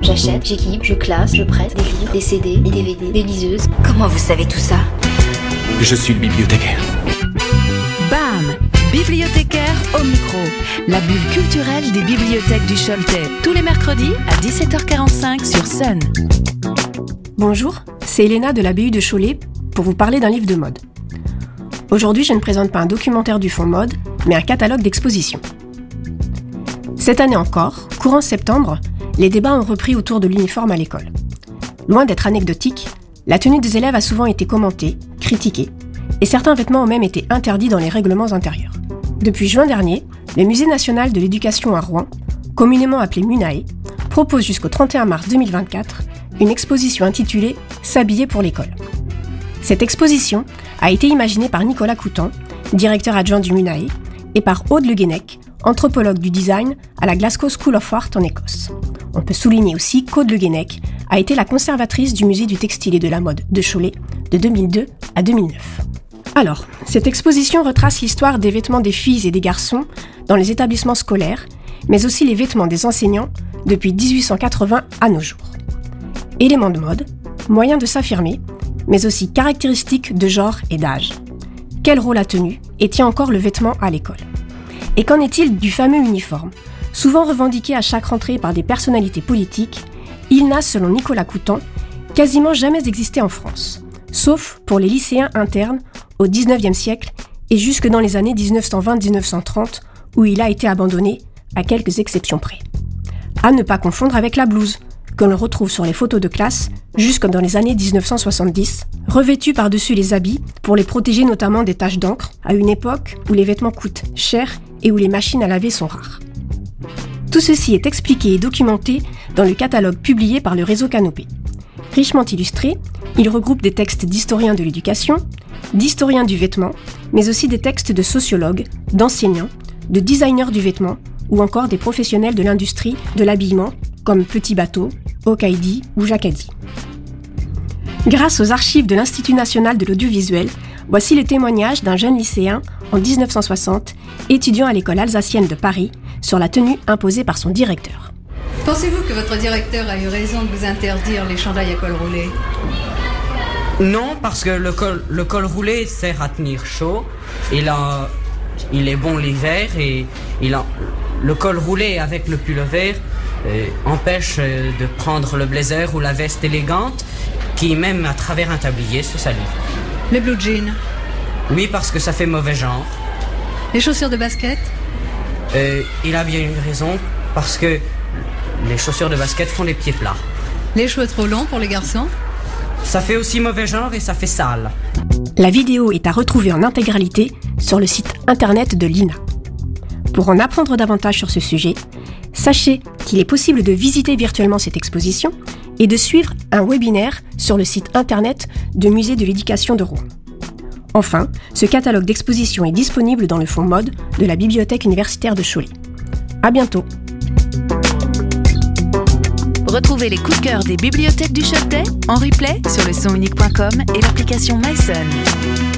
J'achète, j'équipe, je classe, je prête des livres, des CD, des DVD, des liseuses. Comment vous savez tout ça? Je suis le bibliothécaire. BAM Bibliothécaire au micro. La bulle culturelle des bibliothèques du Choletais. Tous les mercredis à 17h45 sur Sun. Bonjour, c'est Elena de la BU de Cholet pour vous parler d'un livre de mode. Aujourd'hui, je ne présente pas un documentaire du fond mode, mais un catalogue d'expositions. Cette année encore, courant septembre, les débats ont repris autour de l'uniforme à l'école. Loin d'être anecdotique, la tenue des élèves a souvent été commentée, critiquée, et certains vêtements ont même été interdits dans les règlements intérieurs. Depuis juin dernier, le Musée national de l'éducation à Rouen, communément appelé MUNAE, propose jusqu'au 31 mars 2024 une exposition intitulée S'habiller pour l'école. Cette exposition a été imaginée par Nicolas Coutan, directeur adjoint du MUNAE, et par Aude Le Guenec, anthropologue du design à la Glasgow School of Art en Écosse. On peut souligner aussi qu'Aude Le Guenec a été la conservatrice du musée du textile et de la mode de Cholet de 2002 à 2009. Alors, cette exposition retrace l'histoire des vêtements des filles et des garçons dans les établissements scolaires, mais aussi les vêtements des enseignants depuis 1880 à nos jours. Éléments de mode, moyens de s'affirmer, mais aussi caractéristiques de genre et d'âge. Quel rôle a tenu et tient encore le vêtement à l'école? Et qu'en est-il du fameux uniforme Souvent revendiqué à chaque rentrée par des personnalités politiques, il n'a, selon Nicolas Coutan, quasiment jamais existé en France, sauf pour les lycéens internes au XIXe siècle et jusque dans les années 1920-1930 où il a été abandonné, à quelques exceptions près. À ne pas confondre avec la blouse, que l'on retrouve sur les photos de classe jusque dans les années 1970, revêtue par-dessus les habits pour les protéger notamment des taches d'encre, à une époque où les vêtements coûtent cher et où les machines à laver sont rares. Tout ceci est expliqué et documenté dans le catalogue publié par le réseau Canopé. Richement illustré, il regroupe des textes d'historiens de l'éducation, d'historiens du vêtement, mais aussi des textes de sociologues, d'enseignants, de designers du vêtement ou encore des professionnels de l'industrie de l'habillement comme Petit Bateau, Okaidi ou Jacadi. Grâce aux archives de l'Institut national de l'audiovisuel, voici le témoignage d'un jeune lycéen en 1960, étudiant à l'école alsacienne de Paris, sur la tenue imposée par son directeur. Pensez-vous que votre directeur a eu raison de vous interdire les chandails à col roulé? Non, parce que le col, le col roulé sert à tenir chaud. Il, a, il est bon l'hiver et il a, le col roulé avec le pull vert euh, empêche euh, de prendre le blazer ou la veste élégante qui, même à travers un tablier, se salit. Les blue jeans Oui, parce que ça fait mauvais genre. Les chaussures de basket Euh, il a bien une raison, parce que les chaussures de basket font les pieds plats. Les cheveux trop longs pour les garçons Ça fait aussi mauvais genre et ça fait sale. La vidéo est à retrouver en intégralité sur le site internet de l'INA. Pour en apprendre davantage sur ce sujet, sachez qu'il est possible de visiter virtuellement cette exposition et de suivre un webinaire sur le site internet du Musée de l'éducation de Rouen. Enfin, ce catalogue d'expositions est disponible dans le fonds mode de la Bibliothèque universitaire de Cholet. À bientôt! Retrouvez les coups de cœur des bibliothèques du Choletais en replay sur le sonunique.com et l'application MySun.